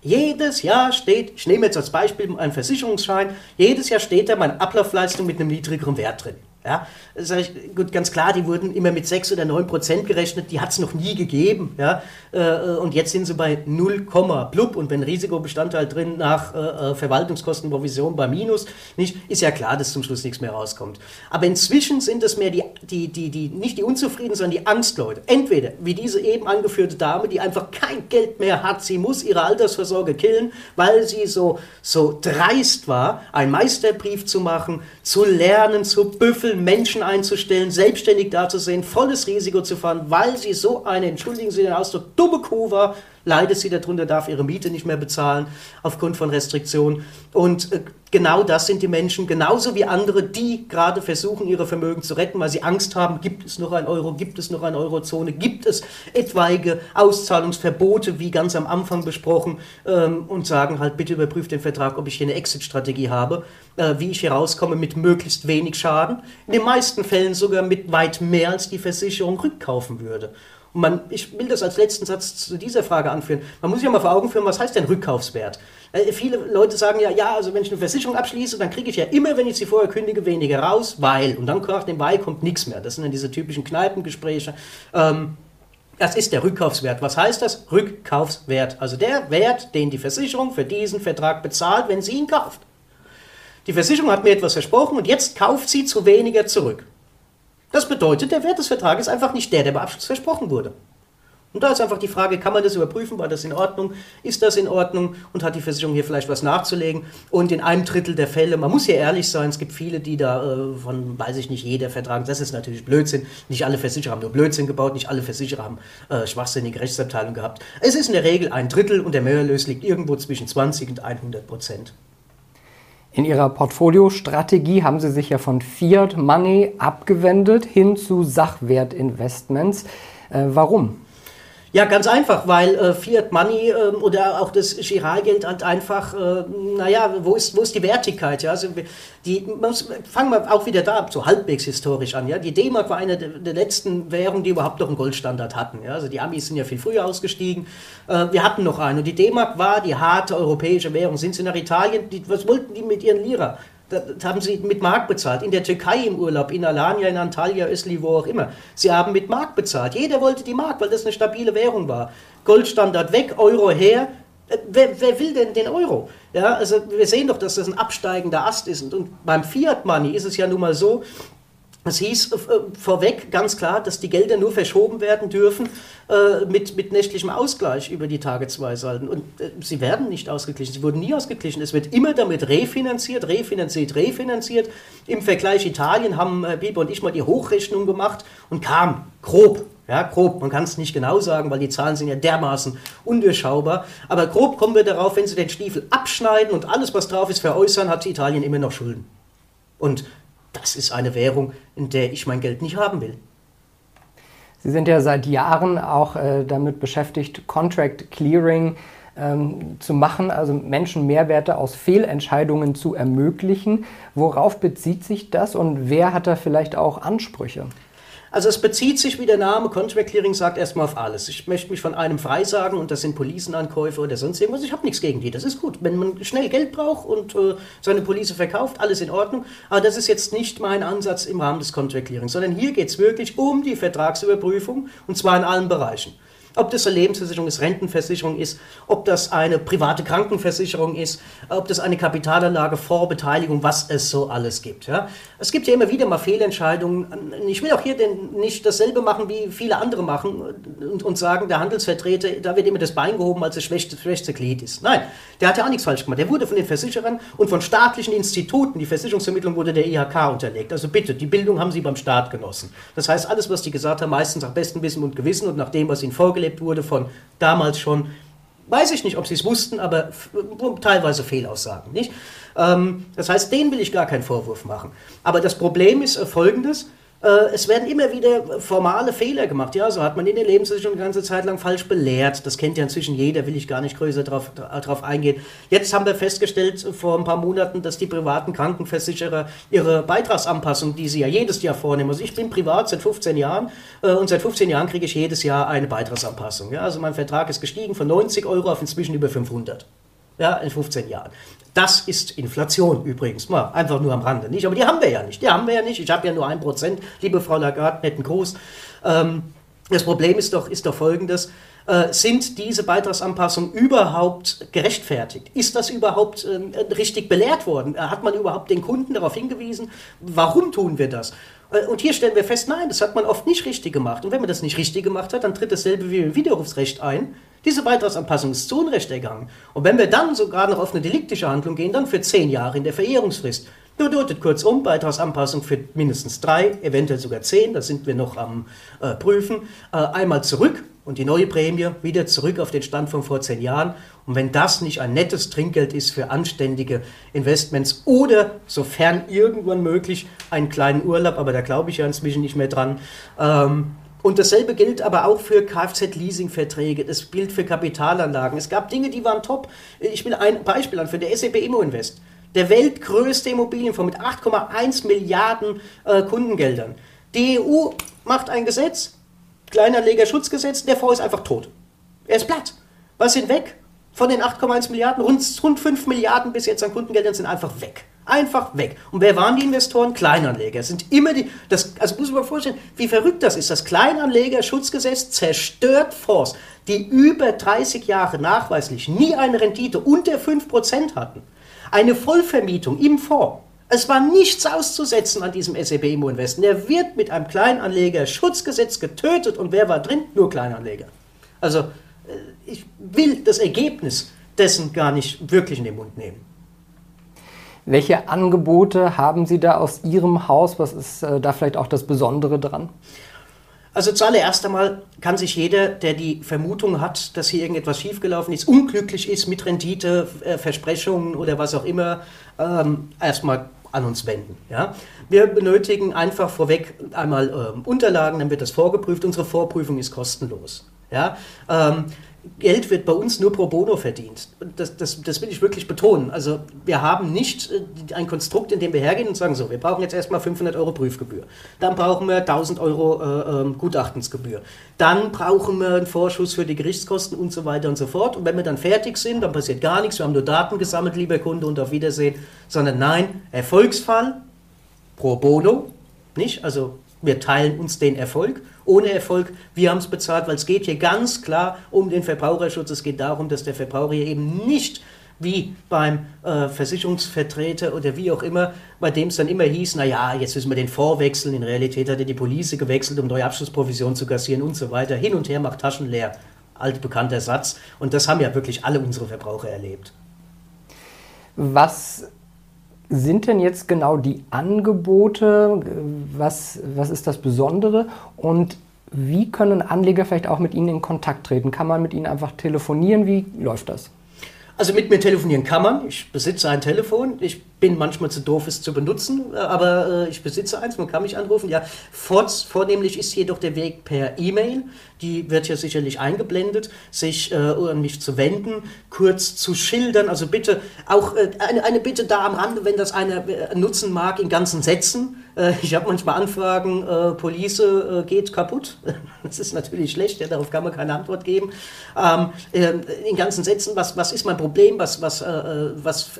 jedes Jahr steht, ich nehme jetzt als Beispiel einen Versicherungsschein, jedes Jahr steht da meine Ablaufleistung mit einem niedrigeren Wert drin. Ja, sage ich, gut, ganz klar, die wurden immer mit 6 oder 9 Prozent gerechnet, die hat es noch nie gegeben. Ja, äh, und jetzt sind sie bei 0, blub und wenn Risikobestandteil drin nach äh, äh, Verwaltungskosten, Provision bei Minus, nicht, ist ja klar, dass zum Schluss nichts mehr rauskommt. Aber inzwischen sind es mehr die, die, die, die, nicht die Unzufrieden, sondern die Angstleute. Entweder, wie diese eben angeführte Dame, die einfach kein Geld mehr hat, sie muss ihre Altersvorsorge killen, weil sie so, so dreist war, einen Meisterbrief zu machen, zu lernen, zu büffeln, Menschen einzustellen, selbstständig dazusehen, volles Risiko zu fahren, weil sie so eine, entschuldigen Sie den Ausdruck, dumme Kuh war, leidet sie darunter, darf ihre Miete nicht mehr bezahlen aufgrund von Restriktionen. Und äh, genau das sind die Menschen, genauso wie andere, die gerade versuchen, ihre Vermögen zu retten, weil sie Angst haben, gibt es noch ein Euro, gibt es noch eine Eurozone, gibt es etwaige Auszahlungsverbote, wie ganz am Anfang besprochen, ähm, und sagen halt, bitte überprüft den Vertrag, ob ich hier eine Exit-Strategie habe, äh, wie ich hier rauskomme mit möglichst wenig Schaden. In den meisten Fällen sogar mit weit mehr, als die Versicherung rückkaufen würde. Und man, ich will das als letzten Satz zu dieser Frage anführen. Man muss sich ja mal vor Augen führen, was heißt denn Rückkaufswert? Äh, viele Leute sagen ja, ja, also wenn ich eine Versicherung abschließe, dann kriege ich ja immer, wenn ich sie vorher kündige, weniger raus, weil. Und dann nach dem Weil kommt nichts mehr. Das sind dann diese typischen Kneipengespräche. Ähm, das ist der Rückkaufswert. Was heißt das? Rückkaufswert. Also der Wert, den die Versicherung für diesen Vertrag bezahlt, wenn sie ihn kauft. Die Versicherung hat mir etwas versprochen und jetzt kauft sie zu weniger zurück. Das bedeutet, der Wert des Vertrages ist einfach nicht der, der bei Abschluss versprochen wurde. Und da ist einfach die Frage, kann man das überprüfen, war das in Ordnung, ist das in Ordnung und hat die Versicherung hier vielleicht was nachzulegen? Und in einem Drittel der Fälle, man muss hier ehrlich sein, es gibt viele, die da äh, von, weiß ich nicht, jeder Vertrag, das ist natürlich Blödsinn, nicht alle Versicherer haben nur Blödsinn gebaut, nicht alle Versicherer haben äh, schwachsinnige Rechtsabteilung gehabt. Es ist in der Regel ein Drittel und der Mehrerlös liegt irgendwo zwischen 20 und 100 Prozent. In Ihrer Portfoliostrategie haben Sie sich ja von Fiat Money abgewendet hin zu Sachwertinvestments. Äh, warum? Ja, ganz einfach, weil äh, Fiat Money äh, oder auch das Giralgeld halt einfach, äh, naja, wo ist, wo ist die Wertigkeit? Ja? Also die, muss, fangen wir auch wieder da so halbwegs historisch an. Ja? Die D-Mark war eine der, der, letzten Währungen, die überhaupt noch einen Goldstandard hatten. Ja? Also die Amis sind ja viel früher ausgestiegen. Äh, wir hatten noch einen. Und die D-Mark war die harte europäische Währung. Sind sie nach Italien? Die, was wollten die mit ihren Lira? Das haben sie mit Mark bezahlt. In der Türkei im Urlaub, in Alanya, in Antalya, Ösli, wo auch immer. Sie haben mit Mark bezahlt. Jeder wollte die Mark, weil das eine stabile Währung war. Goldstandard weg, Euro her. Äh, wer, wer, will denn den Euro? Ja, also wir sehen doch, dass das ein absteigender Ast ist. Und beim Fiat Money ist es ja nun mal so, es hieß äh, vorweg ganz klar, dass die Gelder nur verschoben werden dürfen äh, mit, mit nächtlichem Ausgleich über die Tagesweishalten. Und äh, sie werden nicht ausgeglichen, sie wurden nie ausgeglichen. Es wird immer damit refinanziert, refinanziert, refinanziert. Im Vergleich Italien haben äh, Bieber und ich mal die Hochrechnung gemacht und kam grob. Ja, grob, man kann es nicht genau sagen, weil die Zahlen sind ja dermaßen undurchschaubar. Aber grob kommen wir darauf, wenn sie den Stiefel abschneiden und alles, was drauf ist, veräußern, hat Italien immer noch Schulden. Und das ist eine Währung, in der ich mein Geld nicht haben will. Sie sind ja seit Jahren auch äh, damit beschäftigt, Contract Clearing ähm, zu machen, also Menschen Mehrwerte aus Fehlentscheidungen zu ermöglichen. Worauf bezieht sich das und wer hat da vielleicht auch Ansprüche? Also es bezieht sich, wie der Name Contract Clearing sagt, erstmal auf alles. Ich möchte mich von einem freisagen und das sind Policenankäufe oder sonst irgendwas. Ich habe nichts gegen die. Das ist gut. Wenn man schnell Geld braucht und äh, seine Police verkauft, alles in Ordnung. Aber das ist jetzt nicht mein Ansatz im Rahmen des Contract Clearing, sondern hier geht es wirklich um die Vertragsüberprüfung und zwar in allen Bereichen. Ob das eine Lebensversicherung ist, Rentenversicherung ist, ob das eine private Krankenversicherung ist, ob das eine Kapitalanlage, Vorbeteiligung, was es so alles gibt. Ja. Es gibt ja immer wieder mal Fehlentscheidungen. Ich will auch hier denn nicht dasselbe machen, wie viele andere machen und, und sagen, der Handelsvertreter, da wird immer das Bein gehoben, als das schwächste, schwächste Glied ist. Nein, der hat ja auch nichts falsch gemacht. Der wurde von den Versicherern und von staatlichen Instituten, die Versicherungsvermittlung wurde der IHK unterlegt. Also bitte, die Bildung haben sie beim Staat genossen. Das heißt, alles, was die gesagt haben, meistens nach bestem Wissen und Gewissen und nach dem, was ihnen vorgelegt vorgelebt wurde von damals schon, weiß ich nicht, ob sie es wussten, aber teilweise Fehlaussagen. Nicht? Ähm, das heißt, denen will ich gar keinen Vorwurf machen. Aber das Problem ist äh, folgendes, es werden immer wieder formale Fehler gemacht. Ja, so hat man in der Lebensversicherung eine ganze Zeit lang falsch belehrt. Das kennt ja inzwischen jeder, will ich gar nicht größer drauf eingehen. Jetzt haben wir festgestellt vor ein paar Monaten, dass die privaten Krankenversicherer ihre Beitragsanpassung, die sie ja jedes Jahr vornehmen, also ich bin privat seit 15 Jahren äh, und seit 15 Jahren kriege ich jedes Jahr eine Beitragsanpassung. Ja, also mein Vertrag ist gestiegen von 90 Euro auf inzwischen über 500 ja, in 15 Jahren. Das ist Inflation übrigens, mal einfach nur am Rande nicht, aber die haben wir ja nicht, die haben wir ja nicht. Ich habe ja nur ein Prozent, liebe Frau Lagarde, netten Gruß. Ähm, das Problem ist doch, ist doch folgendes. Äh, sind diese Beitragsanpassungen überhaupt gerechtfertigt? Ist das überhaupt äh, richtig belehrt worden? Hat man überhaupt den Kunden darauf hingewiesen? Warum tun wir das? Äh, und hier stellen wir fest, nein, das hat man oft nicht richtig gemacht. Und wenn man das nicht richtig gemacht hat, dann tritt dasselbe wie im Widerrufsrecht ein. Diese Beitragsanpassung ist zu Unrecht ergangen. Und wenn wir dann sogar noch auf eine deliktische Handlung gehen, dann für zehn Jahre in der Verjährungsfrist. Bedeutet kurzum Beitragsanpassung für mindestens drei, eventuell sogar zehn, da sind wir noch am äh, Prüfen, äh, einmal zurück und die neue Prämie wieder zurück auf den Stand von vor zehn Jahren. Und wenn das nicht ein nettes Trinkgeld ist für anständige Investments oder, sofern irgendwann möglich, einen kleinen Urlaub, aber da glaube ich ja inzwischen nicht mehr dran, ähm, und dasselbe gilt aber auch für Kfz-Leasing-Verträge, das gilt für Kapitalanlagen. Es gab Dinge, die waren top. Ich will ein Beispiel an für der SAP Immo Invest. Der weltgrößte Immobilienfonds mit 8,1 Milliarden äh, Kundengeldern. Die EU macht ein Gesetz, Kleinanlegerschutzgesetz, der Fonds ist einfach tot. Er ist platt. Was sind weg? Von den 8,1 Milliarden, rund, rund 5 Milliarden bis jetzt an Kundengeldern sind einfach weg. Einfach weg. Und wer waren die Investoren? Kleinanleger. Es sind immer die, das, also muss man sich vorstellen, wie verrückt das ist. Das Kleinanlegerschutzgesetz zerstört Fonds, die über 30 Jahre nachweislich nie eine Rendite unter 5% hatten. Eine Vollvermietung im Fonds. Es war nichts auszusetzen an diesem SEB Immo Invest. Der wird mit einem Kleinanlegerschutzgesetz getötet und wer war drin? Nur Kleinanleger. Also äh, ich will das Ergebnis dessen gar nicht wirklich in den Mund nehmen. Welche Angebote haben Sie da aus Ihrem Haus? Was ist äh, da vielleicht auch das Besondere dran? Also zuallererst einmal kann sich jeder, der die Vermutung hat, dass hier irgendetwas schiefgelaufen ist, unglücklich ist mit Rendite, äh, Versprechungen oder was auch immer, ähm, erstmal an uns wenden. Ja? Wir benötigen einfach vorweg einmal ähm, Unterlagen, dann wird das vorgeprüft. Unsere Vorprüfung ist kostenlos. Ja, ähm, Geld wird bei uns nur pro bono verdient. Das, das, das will ich wirklich betonen. Also wir haben nicht äh, ein Konstrukt, in dem wir hergehen und sagen, so, wir brauchen jetzt erstmal 500 Euro Prüfgebühr. Dann brauchen wir 1000 Euro äh, ähm, Gutachtensgebühr. Dann brauchen wir einen Vorschuss für die Gerichtskosten und so weiter und so fort. Und wenn wir dann fertig sind, dann passiert gar nichts. Wir haben nur Daten gesammelt, lieber Kunde, und auf Wiedersehen. Sondern nein, Erfolgsfall pro bono, nicht? Also wir teilen uns den Erfolg. Ohne Erfolg, wir haben es bezahlt, weil es geht hier ganz klar um den Verbraucherschutz. Es geht darum, dass der Verbraucher hier eben nicht wie beim äh, Versicherungsvertreter oder wie auch immer, bei dem es dann immer hieß, naja, jetzt müssen wir den Fonds wechseln, in Realität hat er die Police gewechselt, um neue Abschlussprovision zu kassieren und so weiter. Hin und her macht Taschen leer. Altbekannter Satz. Und das haben ja wirklich alle unsere Verbraucher erlebt. Was sind denn jetzt genau die Angebote? Was, was ist das Besondere? Und wie können Anleger vielleicht auch mit Ihnen in Kontakt treten? Kann man mit Ihnen einfach telefonieren? Wie läuft das? Also mit mir telefonieren kann man. Ich besitze ein Telefon. Ich bin manchmal zu doof, es zu benutzen, aber äh, ich besitze eins, man kann mich anrufen. Ja, vor, vornehmlich ist jedoch der Weg per E-Mail. Die wird ja sicherlich eingeblendet, sich äh, an mich zu wenden, kurz zu schildern. Also bitte auch äh, eine, eine Bitte da am Rande, wenn das einer äh, nutzen mag, in ganzen Sätzen. Äh, ich habe manchmal Anfragen, Police geht kaputt. Das ist natürlich schlecht, ja, darauf kann man keine Antwort geben. Ähm, in ganzen Sätzen, was, was ist mein Problem, was, was, was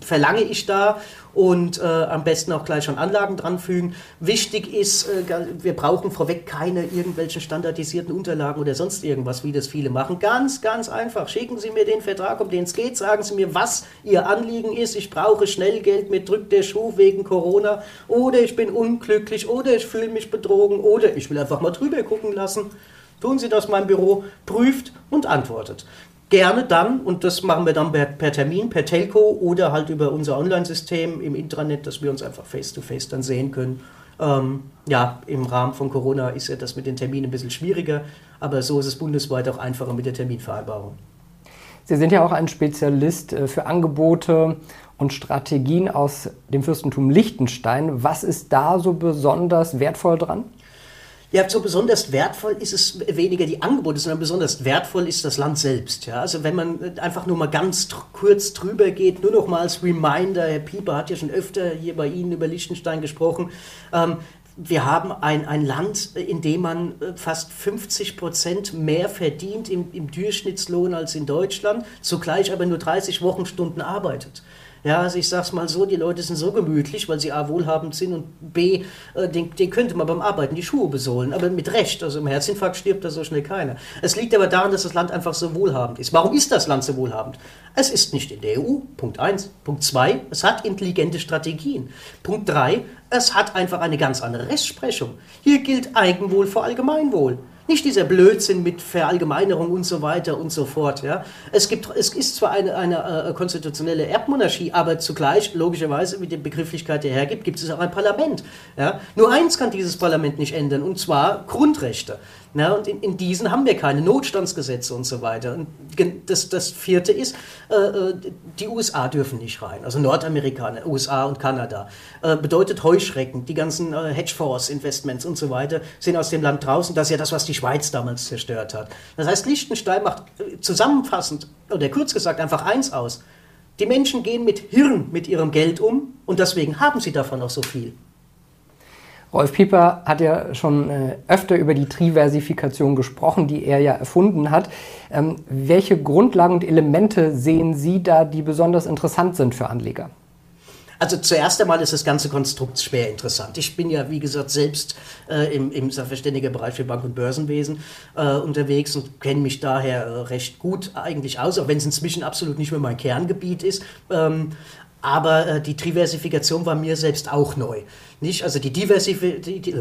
verlange ich da und äh, am besten auch gleich schon Anlagen dran fügen. Wichtig ist, äh, wir brauchen vorweg keine irgendwelchen standardisierten Unterlagen oder sonst irgendwas, wie das viele machen. Ganz, ganz einfach. Schicken Sie mir den Vertrag, um den es geht. Sagen Sie mir, was Ihr Anliegen ist. Ich brauche schnell Geld, mir drückt der Schuh wegen Corona oder ich bin unglücklich oder ich fühle mich betrogen oder ich will einfach mal drüber gucken lassen. Tun Sie das mein Büro, prüft und antwortet gerne dann, und das machen wir dann per, per, Termin, per Telco oder halt über unser Online-System im Intranet, dass wir uns einfach face-to-face -face dann sehen können. Ähm, ja, im Rahmen von Corona ist ja das mit den Terminen ein bisschen schwieriger, aber so ist es bundesweit auch einfacher mit der Terminvereinbarung. Sie sind ja auch ein Spezialist äh, für Angebote und Strategien aus dem Fürstentum Liechtenstein. Was ist da so besonders wertvoll dran? Ja, so besonders wertvoll ist es weniger die Angebote, sondern besonders wertvoll ist das Land selbst. Ja? Also wenn man einfach nur mal ganz kurz drüber geht, nur noch mal als Reminder, Herr Pieper hat ja schon öfter hier bei Ihnen über Liechtenstein gesprochen, ähm, wir haben ein, ein Land, in dem man äh, fast 50 Prozent mehr verdient im, im Durchschnittslohn als in Deutschland, zugleich aber nur 30 Wochenstunden arbeitet. Ja, also ich sag's mal so, die Leute sind so gemütlich, weil sie A, wohlhabend sind und B, äh, den, den könnte man beim Arbeiten die Schuhe besohlen, aber mit Recht. Also im Herzinfarkt stirbt da so schnell keiner. Es liegt aber daran, dass das Land einfach so wohlhabend ist. Warum ist das Land so wohlhabend? Es ist nicht in der EU, Punkt 1. Punkt 2, es hat intelligente Strategien. Punkt 3, es hat einfach eine ganz andere Rechtsprechung. Hier gilt Eigenwohl vor Allgemeinwohl. Nicht dieser Blödsinn mit Verallgemeinerung und so weiter und so fort. Ja. Es, gibt, es ist zwar eine, eine äh, konstitutionelle Erbmonarchie, aber zugleich, logischerweise, mit der Begrifflichkeit, die hergibt, gibt es auch ein Parlament. Ja. Nur eins kann dieses Parlament nicht ändern, und zwar Grundrechte. Ja, und in, in, diesen haben wir keine Notstandsgesetze und so weiter. Und das, das vierte ist, äh, äh die USA dürfen nicht rein, also Nordamerikaner, USA und Kanada. Äh, bedeutet Heuschrecken, die ganzen äh, Hedgefonds-Investments und so weiter sind aus dem Land draußen. Das ist ja das, was die Schweiz damals zerstört hat. Das heißt, Liechtenstein macht äh, zusammenfassend, oder kurz gesagt, einfach eins aus. Die Menschen gehen mit Hirn mit ihrem Geld um und deswegen haben sie davon auch so viel. Rolf Pieper hat ja schon äh, öfter über die Triversifikation gesprochen, die er ja erfunden hat. Ähm, welche Grundlagen und Elemente sehen Sie da, die besonders interessant sind für Anleger? Also zuerst einmal ist das ganze Konstrukt schwer interessant. Ich bin ja, wie gesagt, selbst äh, im, im Sachverständigerbereich für Bank- und Börsenwesen äh, unterwegs und kenne mich daher äh, recht gut eigentlich aus, auch wenn es inzwischen absolut nicht mehr mein Kerngebiet ist. Ähm, aber äh, die Diversifikation war mir selbst auch neu. Nicht? Also die, Diversif die, die,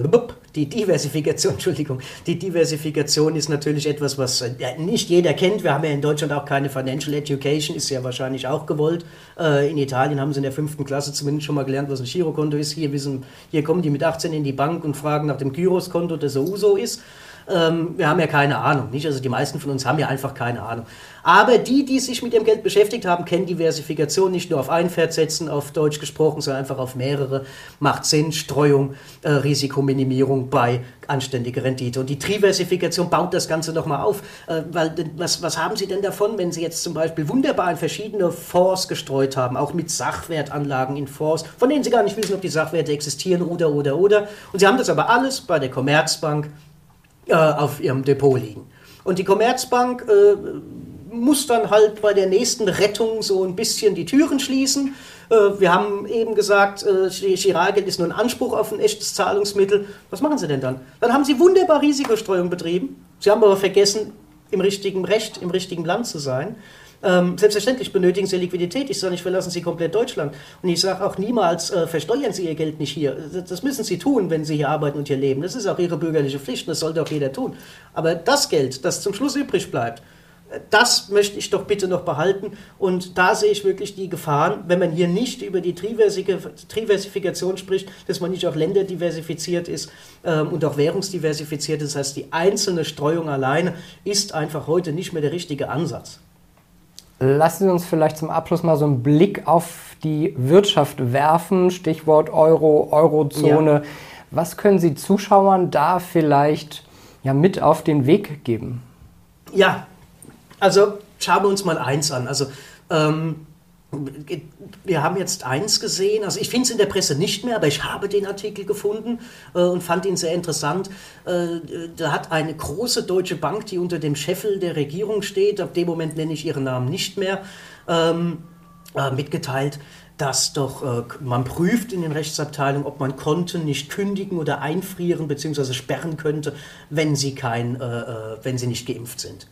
die, Diversifikation, Entschuldigung, die Diversifikation ist natürlich etwas, was äh, nicht jeder kennt. Wir haben ja in Deutschland auch keine Financial Education, ist ja wahrscheinlich auch gewollt. Äh, in Italien haben sie in der fünften Klasse zumindest schon mal gelernt, was ein Girokonto ist. Hier, wissen, hier kommen die mit 18 in die Bank und fragen nach dem Giroskonto, das so USO ist. Ähm, wir haben ja keine Ahnung, nicht? Also die meisten von uns haben ja einfach keine Ahnung. Aber die, die sich mit dem Geld beschäftigt haben, kennen Diversifikation nicht nur auf ein Pferd setzen, auf Deutsch gesprochen, sondern einfach auf mehrere. Macht Sinn, Streuung, äh, Risikominimierung bei anständiger Rendite. Und die Diversifikation baut das Ganze nochmal auf. Äh, weil was, was haben Sie denn davon, wenn Sie jetzt zum Beispiel wunderbar in verschiedene Fonds gestreut haben, auch mit Sachwertanlagen in Fonds, von denen Sie gar nicht wissen, ob die Sachwerte existieren oder, oder, oder. Und Sie haben das aber alles bei der Commerzbank äh, auf Ihrem Depot liegen. Und die Commerzbank äh, muss dann halt bei der nächsten Rettung so ein bisschen die Türen schließen. Äh, wir haben eben gesagt, äh, Giralgeld ist nur ein Anspruch auf ein echtes Zahlungsmittel. Was machen Sie denn dann? Dann haben Sie wunderbar Risikostreuung betrieben. Sie haben aber vergessen, im richtigen Recht, im richtigen Land zu sein. Ähm, selbstverständlich benötigen Sie Liquidität. Ich sage nicht, verlassen Sie komplett Deutschland. Und ich sage auch niemals, äh, versteuern Sie Ihr Geld nicht hier. Das müssen Sie tun, wenn Sie hier arbeiten und hier leben. Das ist auch Ihre bürgerliche Pflicht. Das sollte auch jeder tun. Aber das Geld, das zum Schluss übrig bleibt, das möchte ich doch bitte noch behalten. Und da sehe ich wirklich die Gefahren, wenn man hier nicht über die Diversifikation spricht, dass man nicht auch länderdiversifiziert ist ähm, und auch währungsdiversifiziert ist. Das heißt, die einzelne Streuung alleine ist einfach heute nicht mehr der richtige Ansatz. Lassen Sie uns vielleicht zum Abschluss mal so einen Blick auf die Wirtschaft werfen. Stichwort Euro, Eurozone. Ja. Was können Sie Zuschauern da vielleicht ja, mit auf den Weg geben? Ja, also schauen wir uns mal eins an. Also ähm, wir haben jetzt eins gesehen, also ich finde es in der Presse nicht mehr, aber ich habe den Artikel gefunden äh, und fand ihn sehr interessant. Äh, da hat eine große deutsche Bank, die unter dem Scheffel der Regierung steht, ab dem Moment nenne ich ihren Namen nicht mehr, ähm, äh, mitgeteilt, dass doch äh, man prüft in den Rechtsabteilungen, ob man Konten nicht kündigen oder einfrieren bzw. sperren könnte, wenn sie, kein, äh, äh, wenn sie nicht geimpft sind.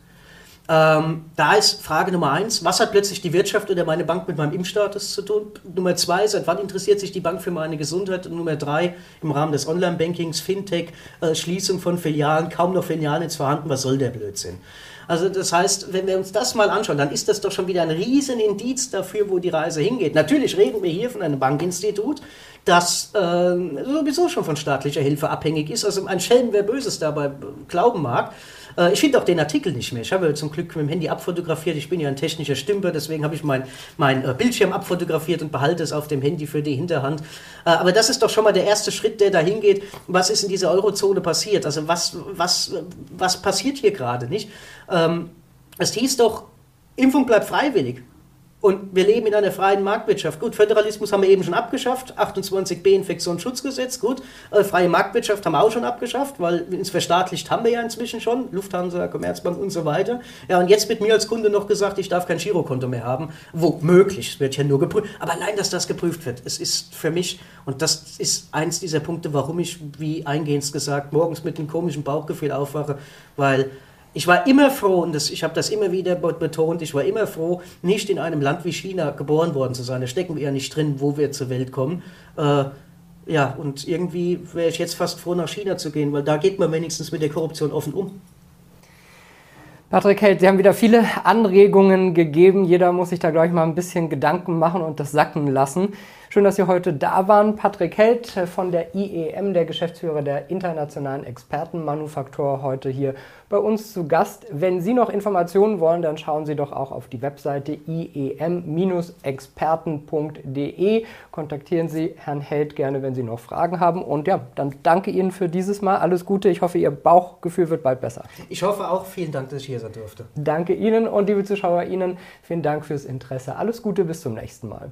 Ähm, da ist Frage Nummer eins, was hat plötzlich die Wirtschaft oder meine Bank mit meinem Impfstatus zu tun? Nummer zwei, seit wann interessiert sich die Bank für meine Gesundheit? Und Nummer drei, im Rahmen des Online-Bankings, Fintech, äh, Schließung von Filialen, kaum noch Filialen jetzt vorhanden, was soll der Blödsinn? Also das heißt, wenn wir uns das mal anschauen, dann ist das doch schon wieder ein riesen Indiz dafür, wo die Reise hingeht. Natürlich reden wir hier von einem Bankinstitut, das äh, sowieso schon von staatlicher Hilfe abhängig ist. Also ein Schelm, wer Böses dabei glauben mag. Äh, ich finde auch den Artikel nicht mehr. Ich habe zum Glück mit dem Handy abfotografiert. Ich bin ja ein technischer Stümper, deswegen habe ich mein, mein äh, Bildschirm abfotografiert und behalte es auf dem Handy für die Hinterhand. Äh, aber das ist doch schon mal der erste Schritt, der dahin geht. Was ist in dieser Eurozone passiert? Also was, was, was passiert hier gerade nicht? Ähm, es hieß doch, Impfung bleibt freiwillig. Und wir leben in einer freien Marktwirtschaft. Gut, Föderalismus haben wir eben schon abgeschafft. 28b Infektionsschutzgesetz, gut. Äh, freie Marktwirtschaft haben wir auch schon abgeschafft, weil ins verstaatlicht haben wir ja inzwischen schon. Lufthansa, Commerzbank und so weiter. Ja, und jetzt wird mir als Kunde noch gesagt, ich darf kein Girokonto mehr haben. Womöglich, es wird ja nur geprüft. Aber allein, dass das geprüft wird, es ist für mich, und das ist eins dieser Punkte, warum ich, wie eingehend gesagt, morgens mit einem komischen Bauchgefühl aufwache, weil ich war immer froh, und das, ich habe das immer wieder betont, ich war immer froh, nicht in einem Land wie China geboren worden zu sein. Da stecken wir ja nicht drin, wo wir zur Welt kommen. Äh, ja, und irgendwie wäre ich jetzt fast froh, nach China zu gehen, weil da geht man wenigstens mit der Korruption offen um. Patrick Held, Sie haben wieder viele Anregungen gegeben. Jeder muss sich da gleich mal ein bisschen Gedanken machen und das sacken lassen. Schön, dass Sie heute da waren. Patrick Held von der IEM, der Geschäftsführer der Internationalen Expertenmanufaktur, heute hier bei uns zu Gast. Wenn Sie noch Informationen wollen, dann schauen Sie doch auch auf die Webseite iem-experten.de. Kontaktieren Sie Herrn Held gerne, wenn Sie noch Fragen haben. Und ja, dann danke Ihnen für dieses Mal. Alles Gute. Ich hoffe, Ihr Bauchgefühl wird bald besser. Ich hoffe auch. Vielen Dank, dass ich hier sein durfte. Danke Ihnen und liebe Zuschauer, Ihnen vielen Dank fürs Interesse. Alles Gute, bis zum nächsten Mal.